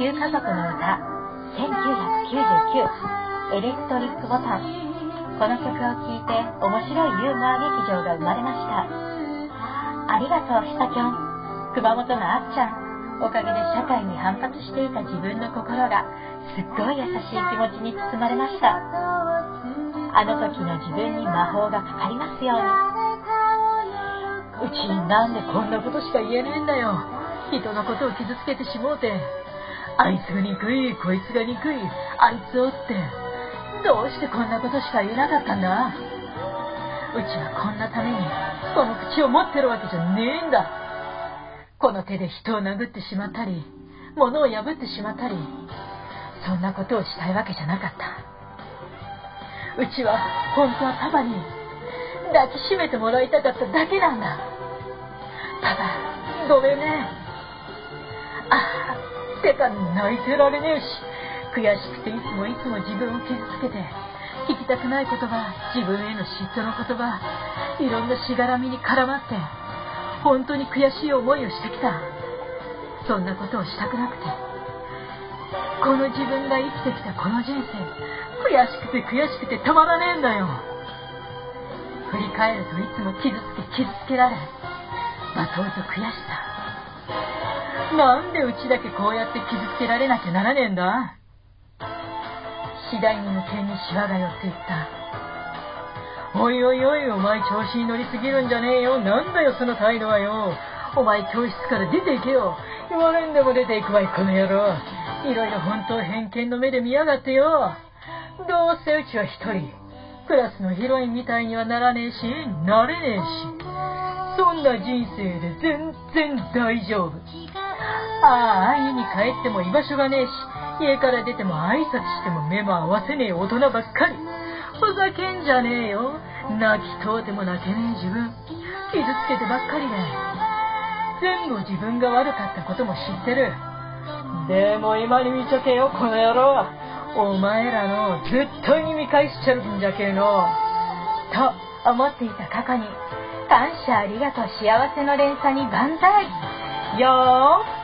球家族の歌1999エレクトリックボタン。この曲を聴いて面白いユーモア劇場が生まれました。ありがとうひさきょん。熊本のあっちゃん。おかげで社会に反発していた自分の心がすっごい優しい気持ちに包まれました。あの時の自分に魔法がかかりますように。うちなんでこんなことしか言えねえんだよ。人のことを傷つけてしもうてあいつが憎いこいつが憎いあいつをってどうしてこんなことしか言えなかったんだ？うちはこんなためにこの口を持ってるわけじゃねえんだ。この手で人を殴ってしまったり物を破ってしまったりそんなことをしたいわけじゃなかった。うちは本当はパパに抱きしめてもらいたかっただけなんだ。パパごめんね。ああ、てか泣いてられねえし、悔しくていつもいつも自分を傷つけて、聞きたくない言葉、自分への嫉妬の言葉、いろんなしがらみに絡まって、本当に悔しい思いをしてきた。そんなことをしたくなくて。この自分が生きてきたこの人生、悔しくて悔しくてたまらねえんだよ。振り返るといつも傷つけ傷つけられ、罵倒と悔しさ。なんでうちだけこうやって傷つけられなきゃならねえんだ？次第に無形にシワが寄っていった。おいおいおい、お前調子に乗りすぎるんじゃねえよ。なんだよ、その態度はよ。お前教室から出ていけよ。言われんでも出ていくわい、この野郎。いろいろ本当偏見の目で見やがってよ。どうせうちは一人。クラスのヒロインみたいにはならねえし、なれねえし。そんな人生で全然大丈夫。ああ、家に帰っても居場所がねえし、家から出ても挨拶しても目も合わせねえ大人ばっかり。ふざけんじゃねえよ。泣きとうても泣けねえ自分。傷つけてばっかりで。全部自分が悪かったことも知ってる。でも今に見ちょけよ、この野郎。お前らの絶対に見返しちゃるんじゃけえの。と思っていた過去に、感謝ありがとう幸せの連鎖に万歳。よー